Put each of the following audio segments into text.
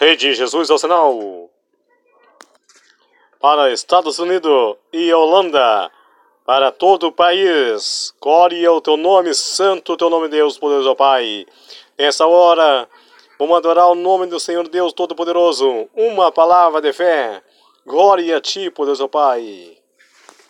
Rede Jesus ao sinal. Para Estados Unidos e Holanda. Para todo o país. Glória ao teu nome, santo teu nome, Deus, poderoso Pai. Nessa hora, vamos adorar o nome do Senhor Deus Todo-Poderoso. Uma palavra de fé. Glória a ti, poderoso Pai.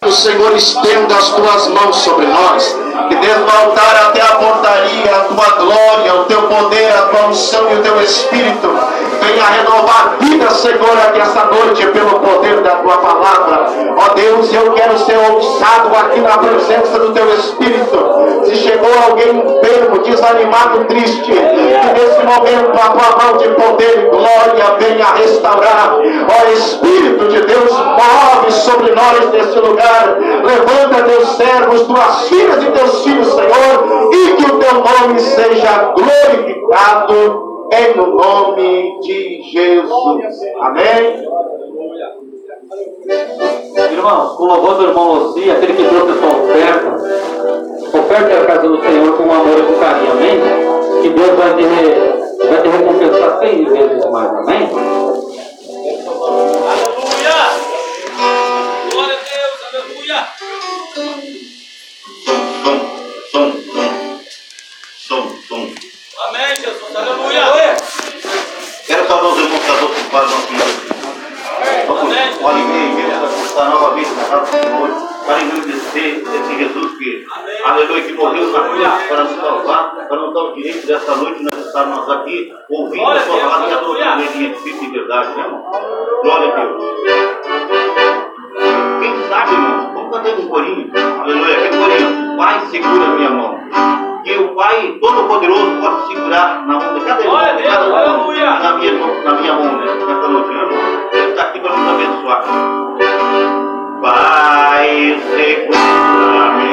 O Senhor estenda as tuas mãos sobre nós, que desde o altar até a portaria, a tua glória, o teu poder, a tua unção e o teu espírito venha renovar a vida, Senhor, aqui essa noite pelo poder da tua palavra. Ó Deus, eu quero ser ousado aqui na presença do teu espírito. Se chegou alguém enfermo, desanimado, triste, que nesse momento a tua mão de poder e glória venha restaurar. Ó Espírito de Deus, move sobre nós nesse lugar Levanta teus servos, tuas filhas e teus filhos, Senhor, e que o teu nome seja glorificado em nome de Jesus. Amém. Irmãos, com o louvor do irmão Lucia, aquele que trouxe a sua oferta, oferte a casa do Senhor com amor e com carinho, amém? Que Deus vai te, vai te recompensar seis vezes mais, amém? Amém, casa do Senhor. Para engrandecer esse Jesus que, aleluia, que morreu na cruz para nos salvar, para nos dar o direito dessa noite nós estarmos aqui ouvindo a sua palavra e adorando Ele em espírito e verdade, né, irmão? Glória a Deus. Quem sabe, irmão? Vamos cantar um corinho. Aleluia. Aquele corinho. Pai, segura a minha mão. Que o Pai Todo-Poderoso pode segurar na mão de cada irmão, Deus, cada irmão, na minha, na minha mão, né? Nessa noite, né, irmão? Ele está aqui para nos abençoar. Pai, segura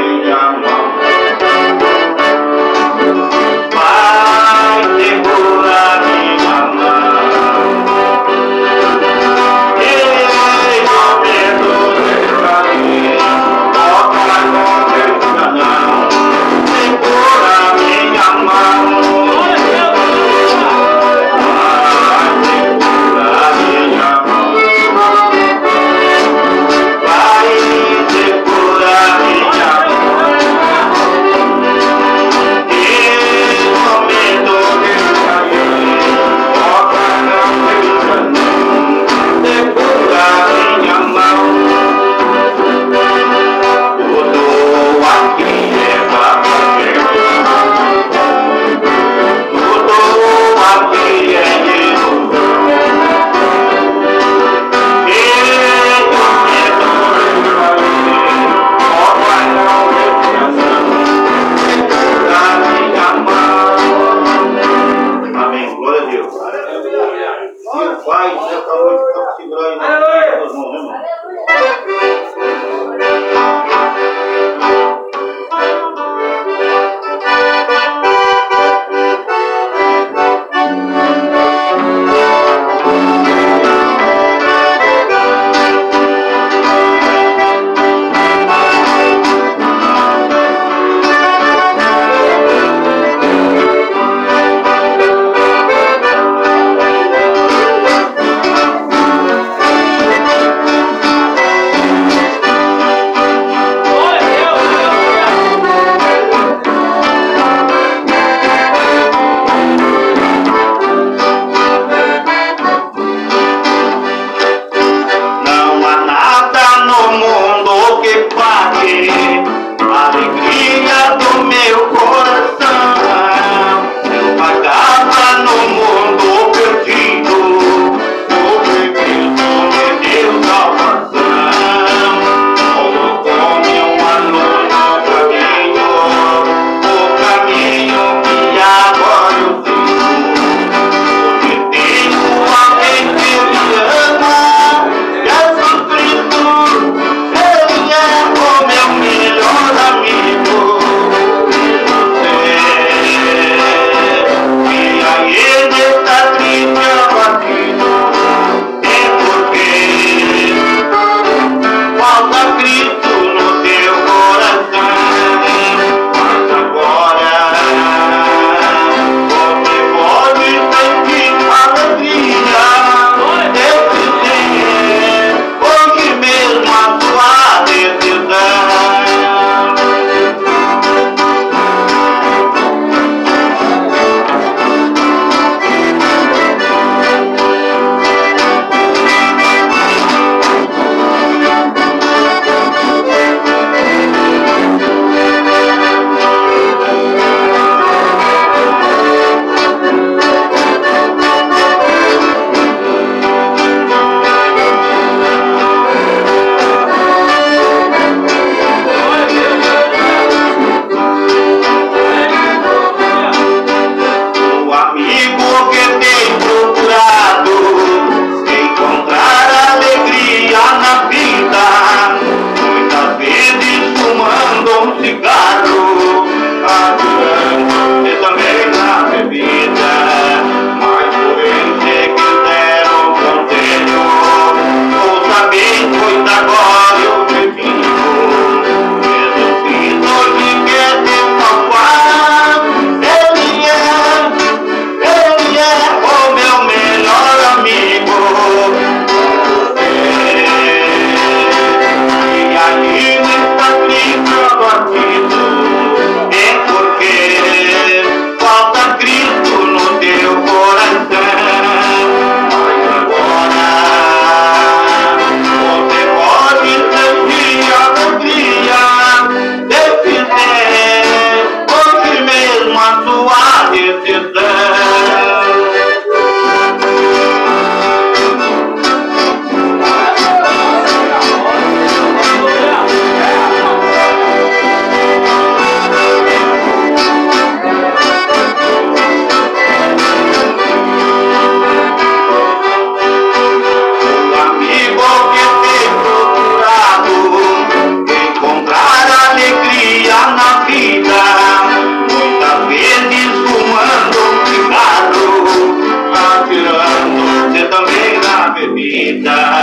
Africa.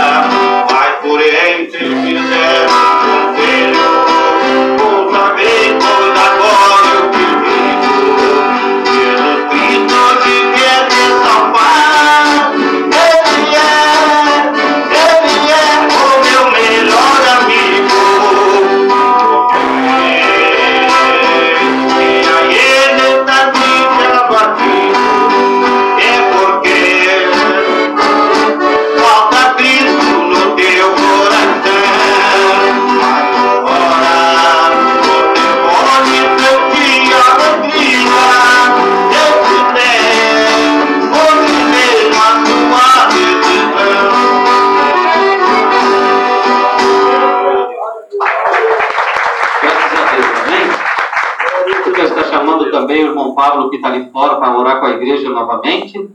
Ali fora para orar com a igreja novamente.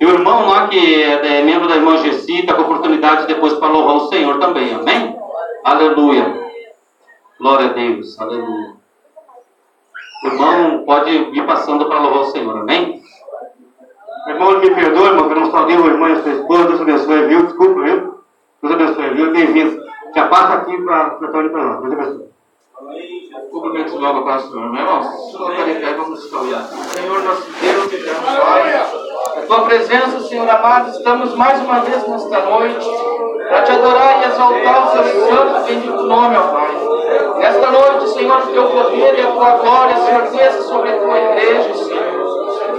E o irmão lá que é, membro da irmã Gessi está com oportunidade depois para louvar o Senhor também, amém? Aleluia. Glória a Deus, aleluia. O irmão pode ir passando para louvar o Senhor, amém? Irmão, me perdoe, irmão, que eu não saudei o irmão e a sua esposa. Deus abençoe, viu? Desculpa, viu? Deus abençoe, viu? Bem-vindo. Já passa aqui para ali para nós. Deus abençoe. Cumprimentos logo para o Senhor, meu irmão. Senhor, pé, vamos escolher. Senhor, nosso Deus, te damos glória. A tua presença, Senhor amado, estamos mais uma vez nesta noite para te adorar e exaltar o seu santo e bendito nome, ó Pai. Nesta noite, Senhor, o teu poder e a tua glória, Senhor, desça sobre a tua igreja, Senhor.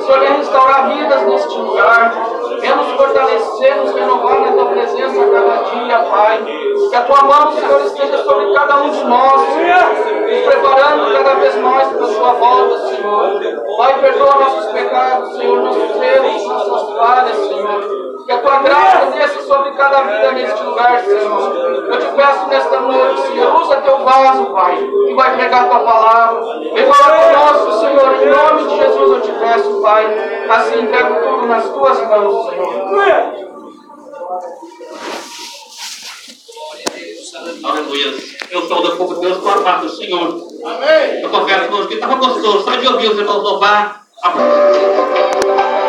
Senhor, venha restaurar vidas neste lugar. Venha nos fortalecer, nos renovar na tua presença a cada dia, Pai. Que a tua mão, Senhor, esteja sobre cada um de nós. Nos preparando cada vez mais para a sua volta, Senhor. Pai, perdoa nossos pecados, Senhor, nossos erros, nossas falhas, Senhor. Que a tua graça desça sobre cada vida neste lugar, Senhor. Eu te peço nesta noite, Senhor, usa teu vaso, Pai, que vai pregar a tua palavra. Vem falar conosco, Senhor, em nome de Jesus eu te peço, Pai. Assim entrego tudo nas tuas mãos, Senhor. Aleluia. Eu sou da povo de Deus por parte do Senhor. Amém. Eu confesso com que estava gostoso só de ouvir os irmãos louvar. A...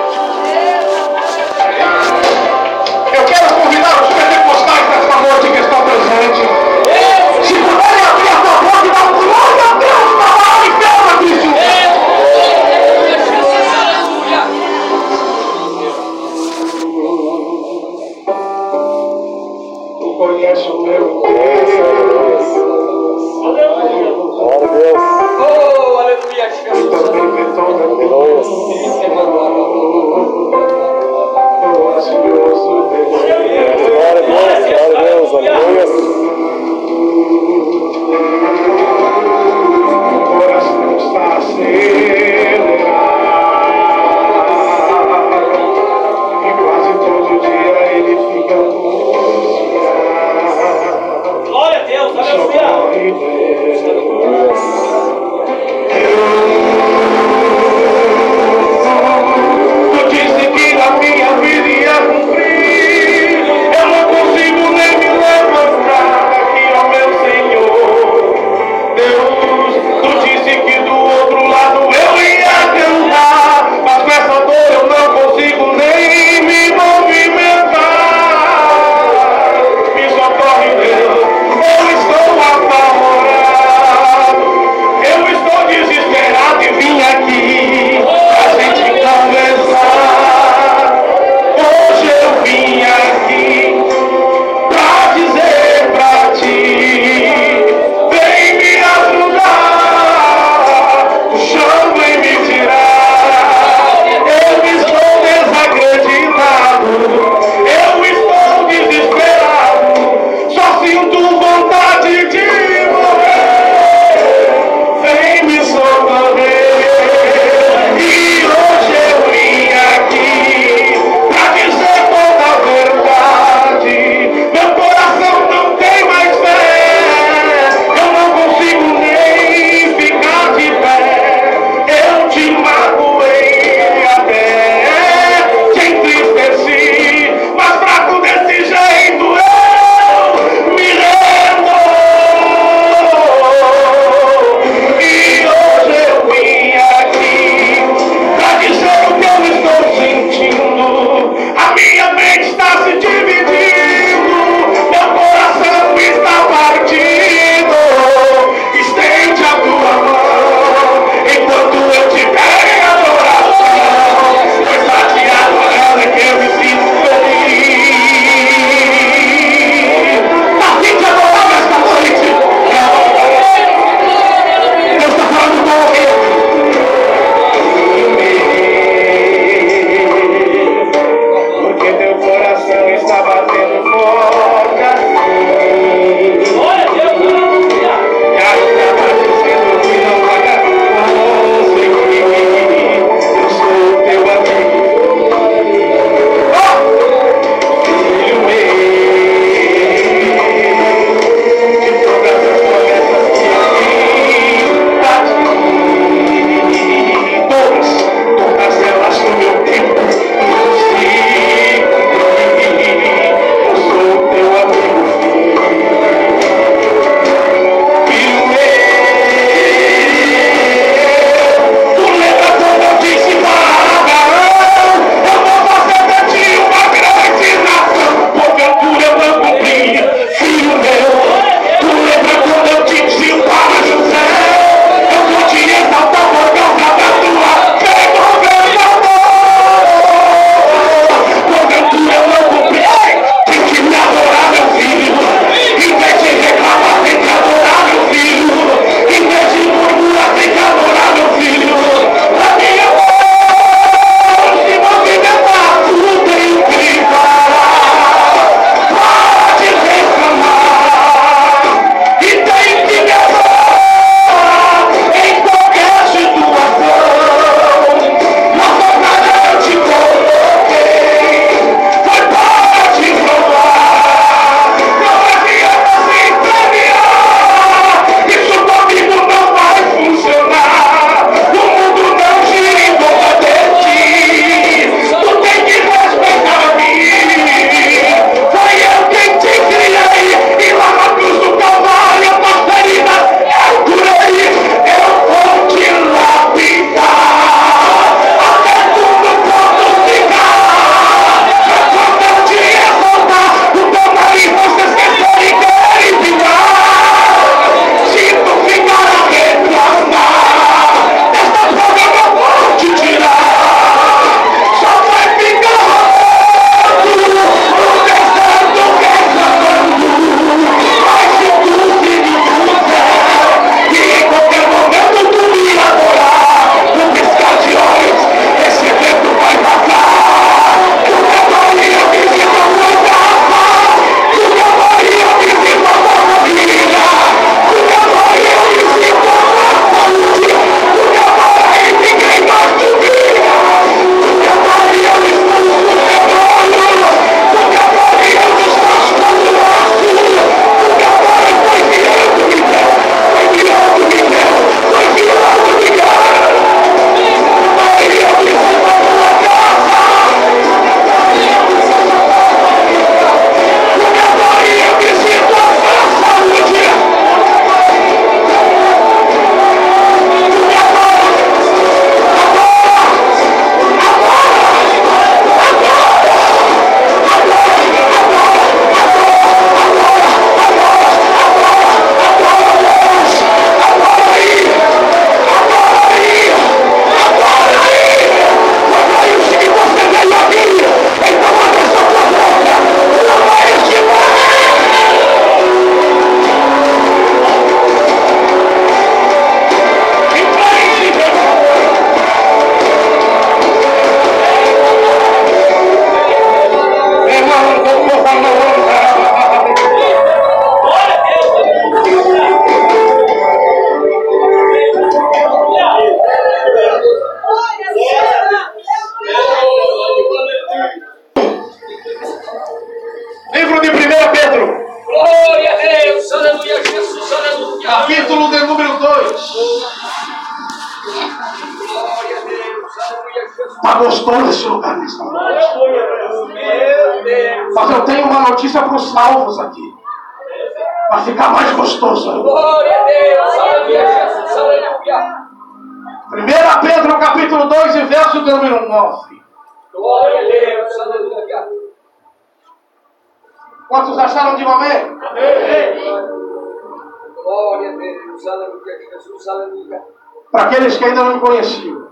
ainda não me conheciam,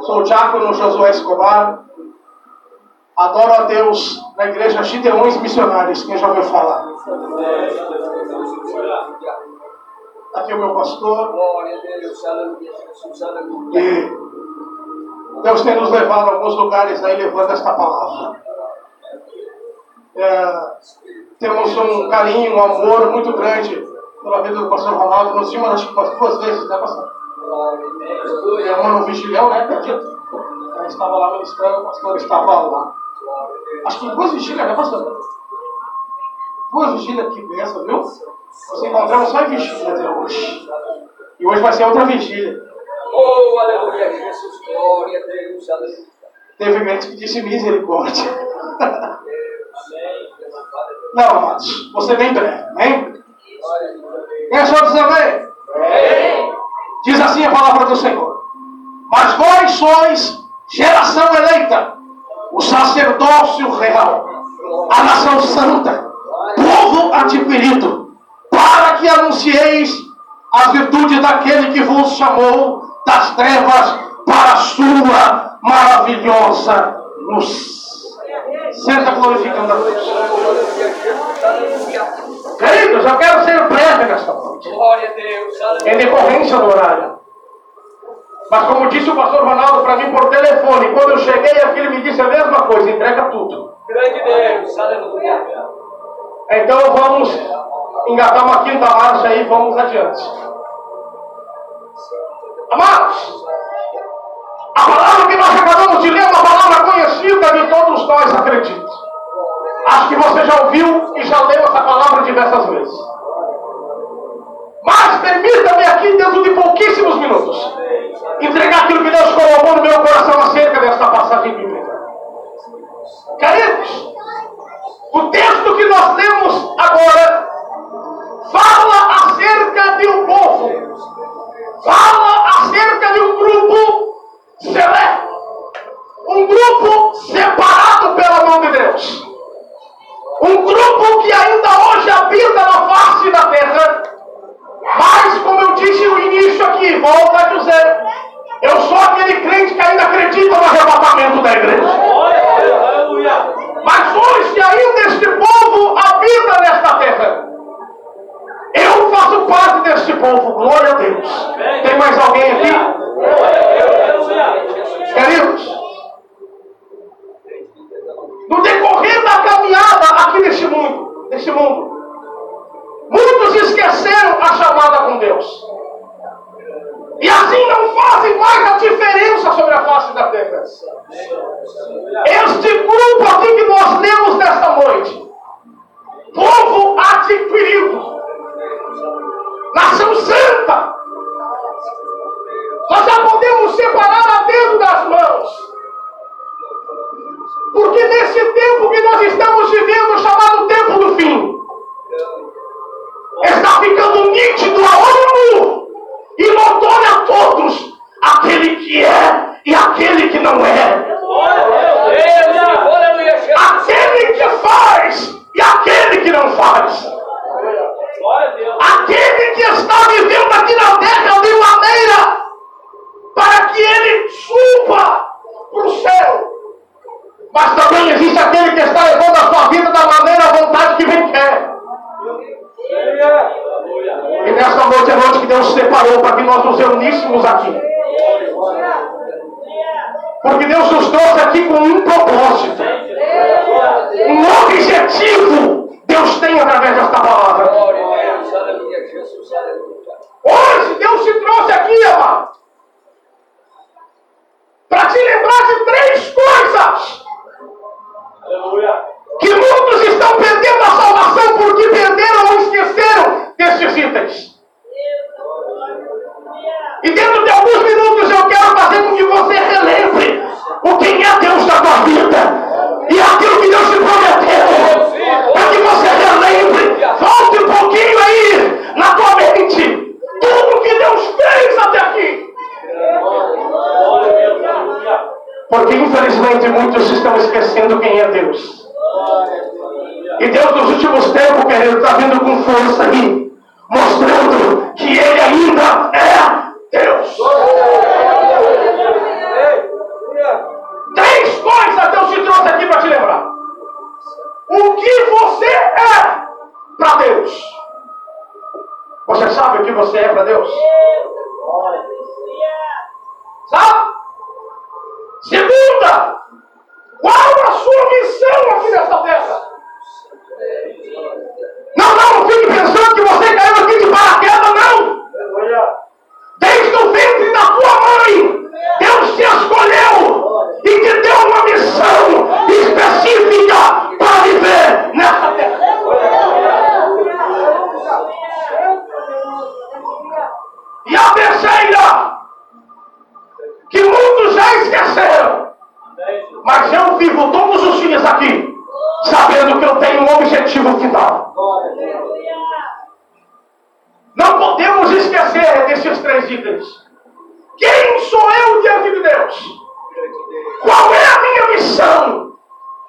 sou o diácono Josué Escobar. Adoro a Deus na igreja Gideões Missionários. Quem já ouviu falar? Aqui é o meu pastor. E Deus tem nos levado a alguns lugares aí levando esta palavra. É, temos um carinho, um amor muito grande pela vida do pastor Ronaldo. Vimos acho que umas duas vezes, né, pastor? E uma no vigilhão, né, acredito? Ela estava lá ministrando, o pastor estava lá. Acho que duas vigílias, né, pastor? Duas vigílias, que benção, viu? Nós encontramos só em vigília até hoje. E hoje vai ser outra vigília. Oh, aleluia, Jesus. Glória a Deus. Aleluia. Teve gente que disse misericórdia. Não, amados, você vem breve, amém? Quem achou dizer amém? Diz assim a palavra do Senhor. Mas vós sois geração eleita, o sacerdócio real, a nação santa, povo adquirido, para que anuncieis as virtudes daquele que vos chamou das trevas para a sua maravilhosa luz. Senta glorificando a Deus. Queridos, eu quero ser breve nesta noite Glória a Deus. Em decorrência do horário. Mas como disse o pastor Ronaldo para mim por telefone, quando eu cheguei aqui ele me disse a mesma coisa, entrega tudo. Grande Deus. Aleluia. Então vamos engatar uma quinta marcha aí e vamos adiante. Amados, a palavra que nós acabamos de ler é uma palavra conhecida de todos nós, acredito. Acho que você já ouviu e já leu essa palavra diversas vezes. Mas permita-me aqui, dentro de pouquíssimos minutos, entregar aquilo que Deus colocou no meu coração acerca desta passagem bíblica. Queridos, o texto que nós lemos agora fala acerca de um povo, fala acerca de um grupo seleto, um grupo separado pela mão de Deus, um grupo que ainda hoje habita na face da terra, mas como eu disse no início aqui, volto a dizer, eu sou aquele crente que ainda acredita no arrebatamento da igreja. Mas hoje ainda este povo habita nesta terra. Eu faço parte deste povo, glória a Deus. Tem mais alguém aqui? Queridos, no decorrer da caminhada aqui neste mundo, neste mundo, muitos esqueceram a chamada com Deus. E assim não fazem mais a diferença sobre a face da terra. Este grupo aqui que nós lemos nesta noite, povo adquirido, nação santa, nós já podemos separar a dedo das mãos. Porque nesse tempo que nós estamos vivendo, chamado tempo do fim, está ficando nítido a olho e notório a todos aquele que é e aquele que não é. Aquele que faz e aquele que não faz. Aquele que está vivendo aqui na terra de maneira para que ele suba para o céu. Mas também existe aquele que está levando a sua vida da maneira à vontade que bem quer. E nesta noite é noite que Deus separou para que nós nos reuníssemos aqui. Porque Deus nos trouxe aqui com um propósito, um objetivo. Deus tem através desta palavra. Hoje Deus te trouxe aqui, amado, para te lembrar de três coisas. Que muitos estão perdendo a salvação course, aqui, sabendo que eu tenho um objetivo final. Não podemos esquecer desses três itens. Quem sou eu diante de Deus? Qual é a minha missão?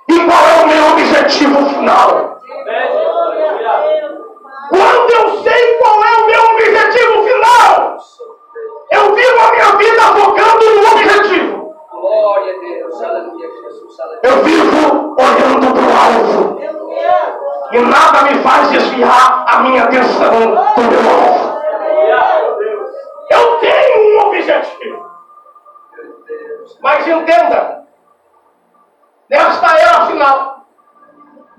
E qual é o meu objetivo final? Quando eu sei qual é o meu objetivo final, eu vivo a minha vida focando no objetivo. Glória a Deus, aleluia, Jesus, aleluia. Eu vivo olhando para o alvo. E nada me faz desviar a minha atenção do meu alvo. Eu tenho um objetivo. Mas entenda, nesta era final,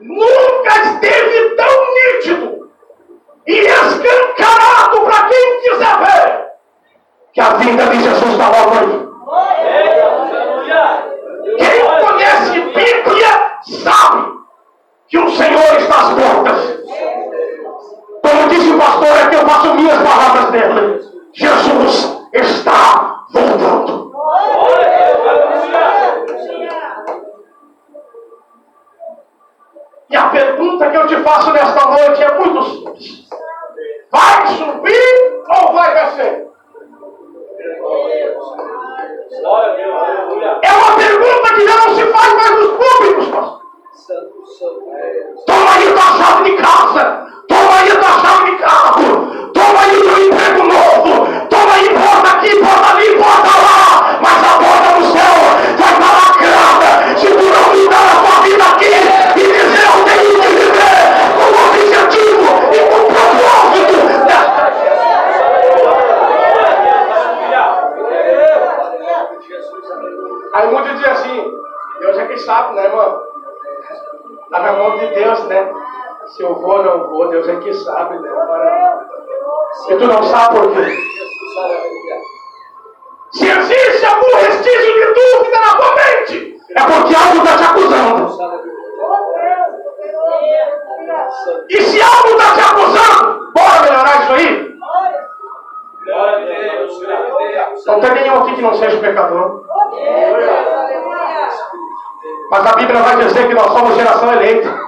nunca esteve tão nítido e escancarado para quem quiser ver que a vinda de Jesus está logo aí. Quem conhece Bíblia sabe que o Senhor está às portas. Como disse o pastor, é que eu faço minhas palavras dele. Jesus está voltando. E a pergunta que eu te faço nesta noite é muito simples: vai subir ou vai descer? É uma pergunta que já não se faz mais nos públicos, pastor. Santo, santo Deus. Toma aí tua chave de casa. Toma aí tua chave de carro. Toma aí o teu emprego novo. Toma aí porta aqui, porta ali, porta lá. Mas a porta do céu vai estar lacrada. Segurando e dar a tua vida aqui. E dizer, eu tenho que viver com objetivo e com propósito. desta Aí muitos dizem assim, Deus é quem sabe, né, irmão? Tá na mão de Deus, né? Se eu vou ou não vou, Deus é que sabe, né? Agora, E tu não sabe por quê? Se existe algum restício de dúvida na tua mente, é porque algo está te acusando. E se algo está te acusando, bora melhorar isso aí? Não tem nenhum aqui que não seja pecador. Mas a Bíblia vai dizer que nós somos geração eleita.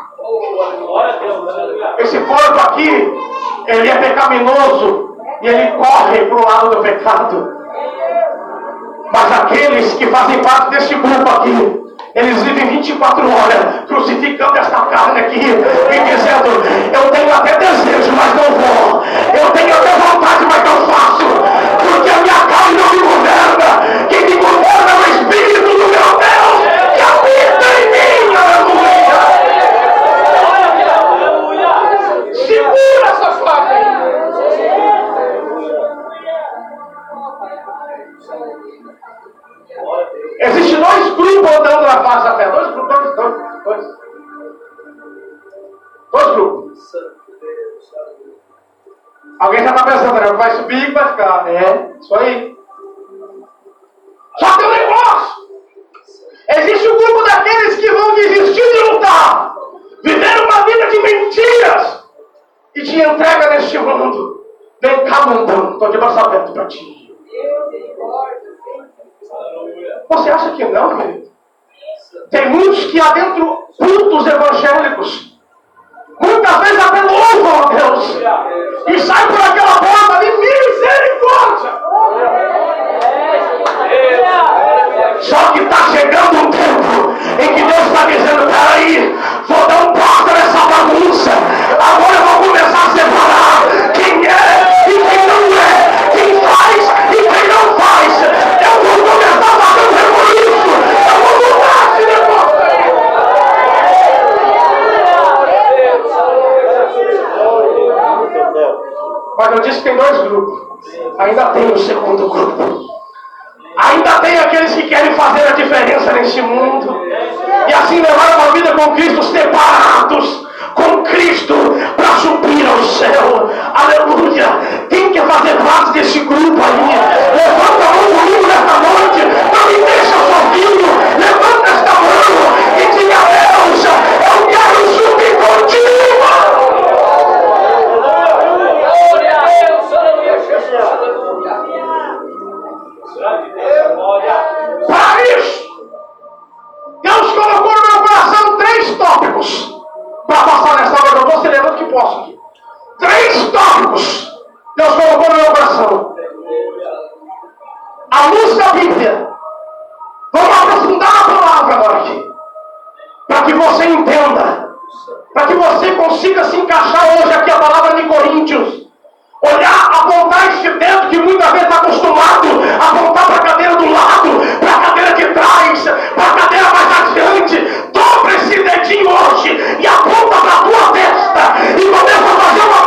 Esse corpo aqui, ele é pecaminoso e ele corre para o lado do pecado. Mas aqueles que fazem parte deste grupo aqui, eles vivem 24 horas crucificando esta carne aqui e dizendo: Eu tenho até desejo, mas não vou. Eu tenho até vontade, mas não faço. Isso aí. Só que o negócio. Existe o grupo daqueles que vão desistir de lutar. Viver uma vida de mentiras. E te entrega neste mundo. Vem cá, mundão. Estou de braço aberto para ti. Você acha que não, querido? Tem muitos que adentro cultos evangélicos, muitas vezes até louvam a Deus, e saem por aquela porta de misericórdia. Só que está chegando um tempo em que Deus está dizendo: peraí, vou dar um passo nessa bagunça. Agora eu vou começar a separar quem é e quem não é, quem faz e quem não faz. Eu vou começar a fazer um rebuliço. Eu vou mudar esse negócio. Mas eu disse que tem dois grupos. Ainda tem o segundo grupo. Ainda tem aqueles que querem fazer a diferença nesse mundo. E assim levar uma vida com Cristo separados com Cristo para subir ao céu. Aleluia. Quem quer fazer parte desse grupo aí? Levanta a mão comigo nesta noite. Não me deixa sozinho. Levanta esta mão e diga a Deus: Eu quero subir contigo. Deus colocou no meu coração três tópicos para passar nessa hora. Eu estou celebrando que posso aqui. Três tópicos Deus colocou no meu coração. A luz da Bíblia. Vamos aprofundar a palavra agora aqui. Para que você entenda. Para que você consiga se encaixar hoje aqui a palavra de Coríntios. Olhar, apontar este dedo que muitas vezes está acostumado a apontar para a cadeira do lado, para a cadeira de trás, para a cadeira mais adiante. Dobra esse dedinho hoje e aponta para a tua testa e começa a fazer uma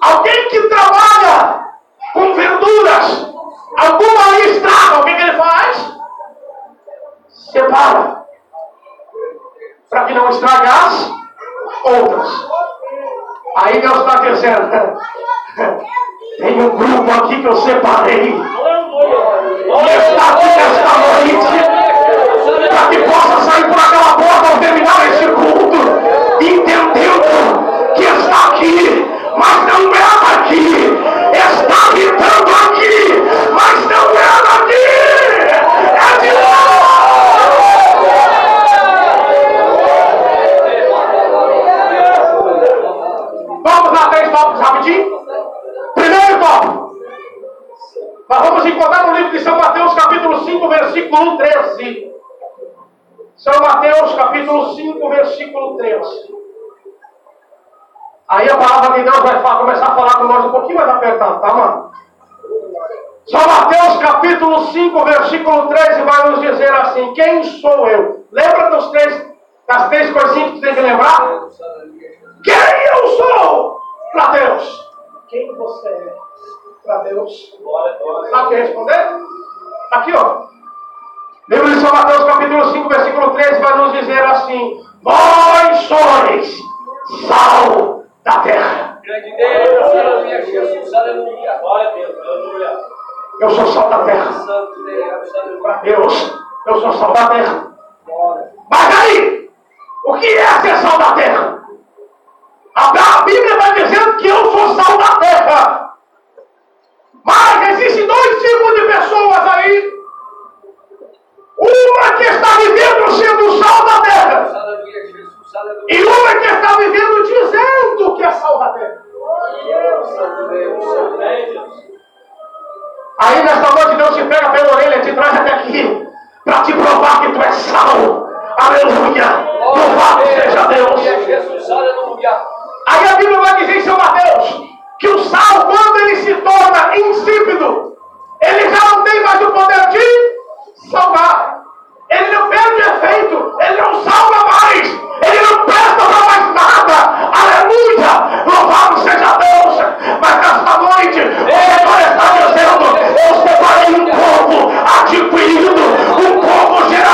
Alguém que trabalha com verduras, alguma ali estraga, o que, ele faz? Separa. Para que não estragasse outras. Aí Deus está dizendo, tem um grupo aqui que eu separei. E está aqui nesta noite. Para que possa sair por aquela porta ao terminar este culto. Mas não é daqui. Está habitando aqui, mas não é daqui. É de lá. Vamos lá, três tópicos rapidinho. Primeiro tópico. Nós vamos encontrar no livro de São Mateus, capítulo 5, versículo 13. São Mateus, capítulo 5, versículo 13. Aí a palavra de Deus vai começar a falar com nós um pouquinho mais apertado, tá, mano? São Mateus, capítulo 5, versículo 13, vai nos dizer assim: Quem sou eu? Lembra dos três, das três coisinhas que tem que lembrar? Quem eu sou para Deus? Quem você é para Deus? Sabe o que responder? Aqui, ó. Livro de São Mateus, capítulo 5, versículo 13, vai nos dizer assim: Vós sois sal da terra. Grande Deus, aleluia, Jesus, aleluia. Glória a Deus, aleluia. Eu sou sal da terra. Santo Deus, aleluia. Para Deus, eu sou sal da terra. Mas aí, o que é ser sal da terra? A Bíblia está dizendo que eu sou sal da terra. Mas existem dois tipos de pessoas aí. Uma que está vivendo sendo sal da terra. E uma que está vivendo dizendo que é sal da terra. Santo Deus, Santo Deus. Aí nesta noite Deus te pega pela orelha te traz até aqui para te provar que tu és sal. Aleluia. Louvado seja Deus. Aí a Bíblia vai dizer em São Mateus que o sal, quando ele se torna insípido, ele já não tem mais o poder de salvar. Ele não perde efeito, ele não salva mais, ele não presta para mais nada. Aleluia! Louvado seja Deus! Mas nesta noite, o Senhor está dizendo: Eu separei um povo adquirido, um povo geração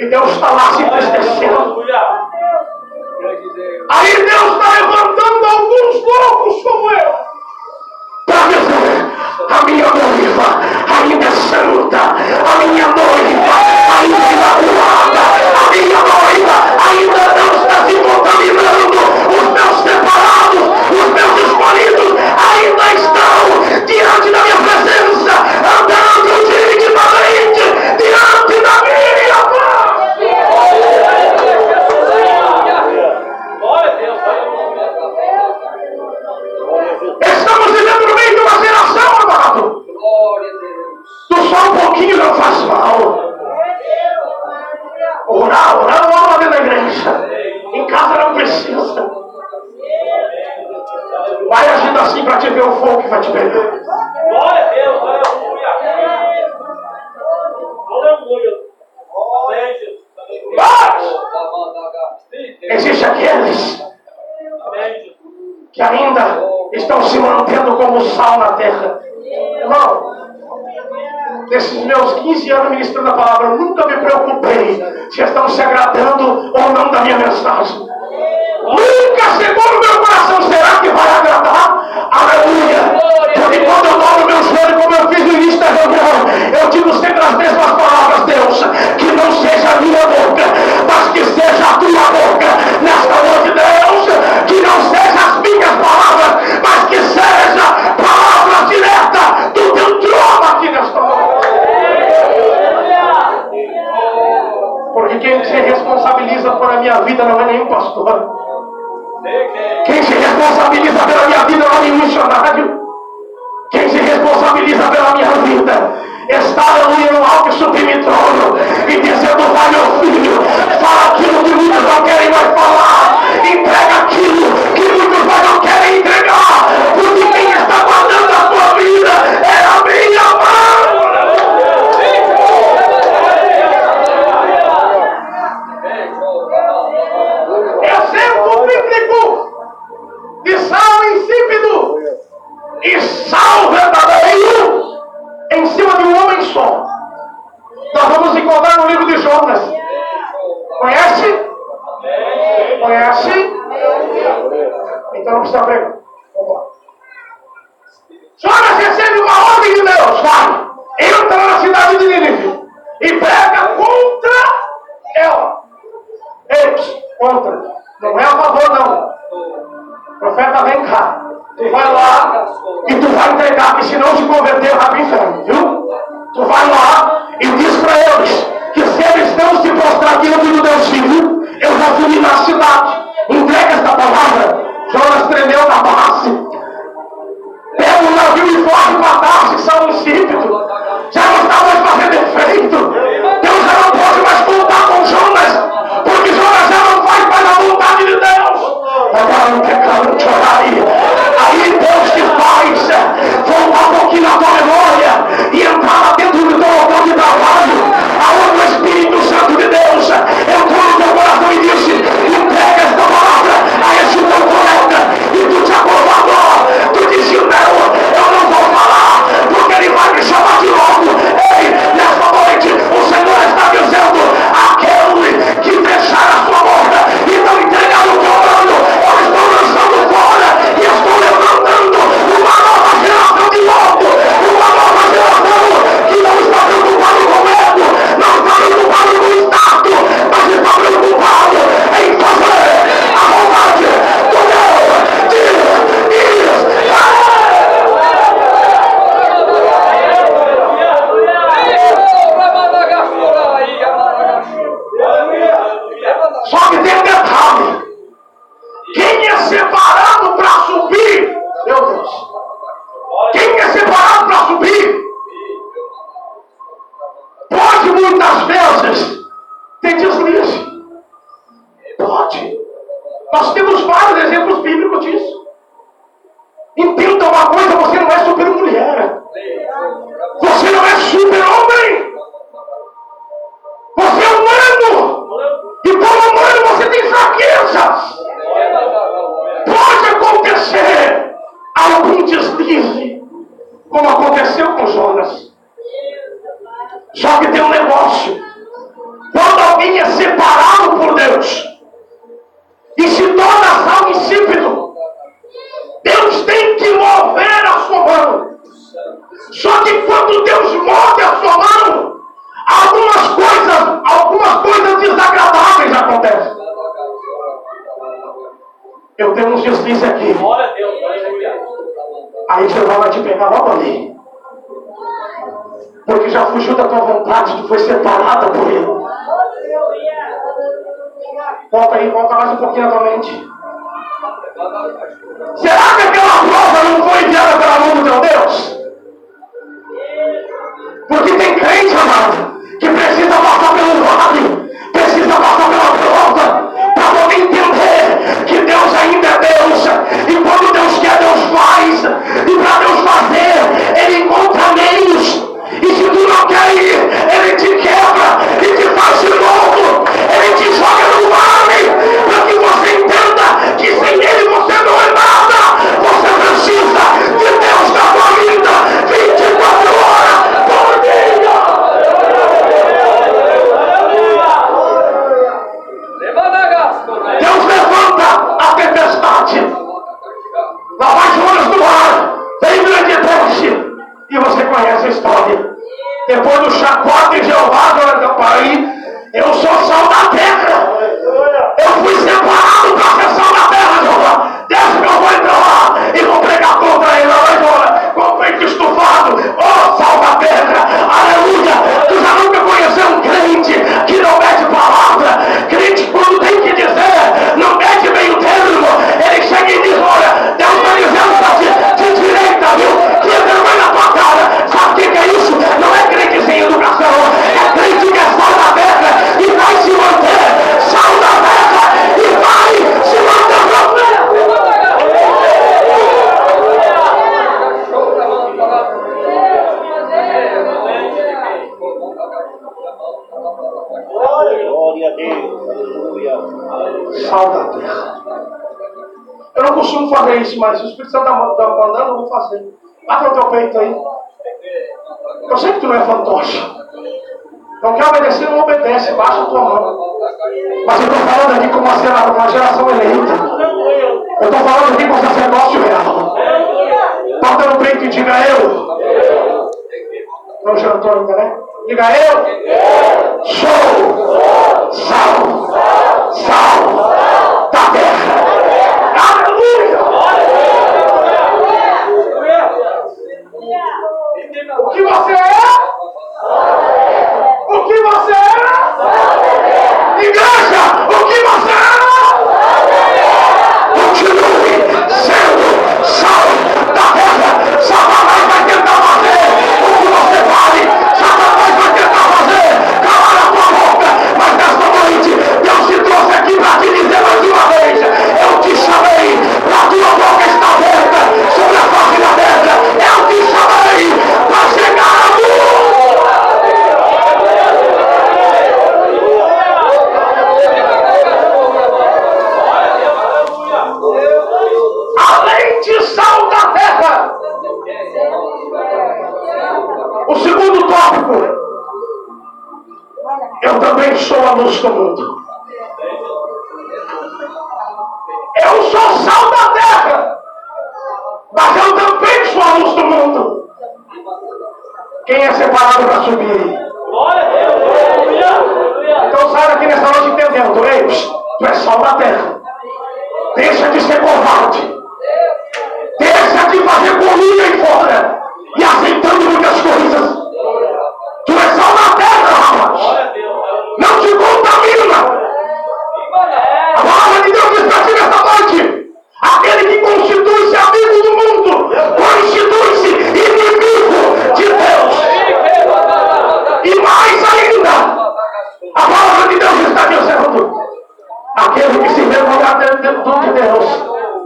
E Deus está lá se entristecendo. Aí Deus está levantando alguns loucos como eu. Para dizer, a minha noiva ainda é santa, a minha noiva ainda é imaculada, a minha noiva ainda não está se contaminando, os meus separados, os meus escolhidos ainda estão diante da minha Assim para te ver o fogo que vai te pegar. Glória a Deus, aleluia. Aleluia. Mas existem aqueles que ainda estão se mantendo como sal na terra. Irmão, nesses meus 15 anos ministrando a palavra, eu nunca me preocupei se estão se agradando ou não da minha mensagem. Nunca chegou no meu coração, será que vai agradar? Tu vai lá e tu vai entregar, que se não te converter, vai inferno, viu? Tu vai lá e diz para eles que se eles não se prostrar diante do Deus vivo, eu vou fugir na cidade. Entrega essa palavra. Jonas tremeu na base. Pega o navio e corre para Tarsis, São Insípido. sal da terra. Eu não costumo fazer isso, mas o Espírito Santo está tá mandando, eu vou fazer. Bate o teu peito aí. Eu sei que tu não é fantoche. Não quer obedecer, não obedece. Baixa a tua mão. Mas eu estou falando aqui como uma geração eleita. Eu estou falando aqui com sacerdócio real. Bota no peito e diga eu. Não jantou ainda, né? Diga eu. Sou salvo. Sal da terra. Aleluia. O que você é? O que você é? Igreja, o que você é? Continue sendo sal tópico. Eu também sou a luz do mundo. Eu sou sal da terra. Mas eu também sou a luz do mundo. Quem é separado para subir? Então sai daqui nessa noite entendendo. Ei, tu é sal da terra. Deixa de ser covarde. Deixa de fazer comida aí fora. E aceitando muitas coisas.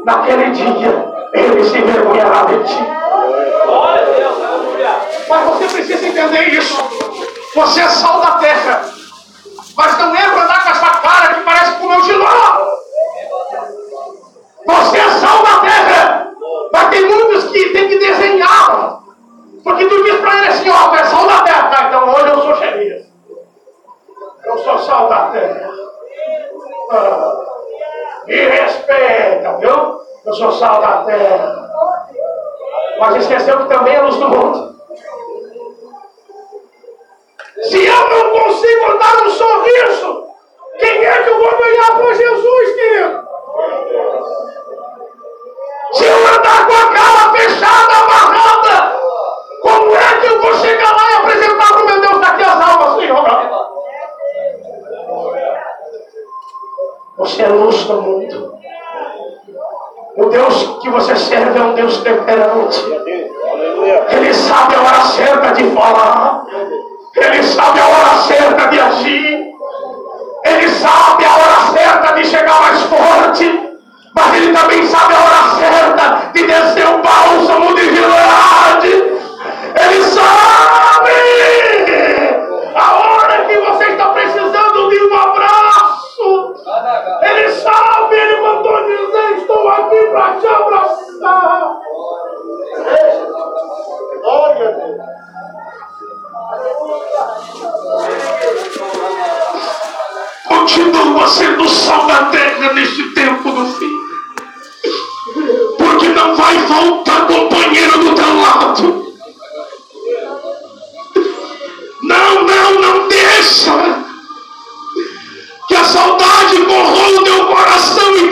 Naquele dia, ele se envergonhará de ti. Mas você precisa entender isso. Você é sal da terra. Mas não é para andar com essa cara que parece com o meu giló. Você é sal da terra. Mas tem muitos que tem que desenhar. Porque tu diz para ele assim, ó, é sal da terra. Tá, então hoje eu sou xerife. Eu sou sal da terra. Ah, me respeita, viu? Eu sou sal da terra. Mas esqueceu que também é luz do mundo. Se eu não consigo dar um sorriso, quem é que eu vou ganhar por Jesus, querido? Se eu andar com a cara fechada, amarrada, como é que eu vou chegar lá e apresentar para o meu Deus daqui as almas, Senhor? Você é luz do mundo. O Deus que você serve é um Deus temperante. Ele sabe a hora certa de falar. Ele sabe a hora certa de agir. Ele sabe a hora certa de chegar mais forte. Mas ele também sabe a hora certa de descer o bálsamo de verdade. Ele sabe Continua sendo sal da terra neste tempo do fim. Porque não vai voltar companheiro do teu lado. Não, não, não deixa que a saudade corrou o teu coração e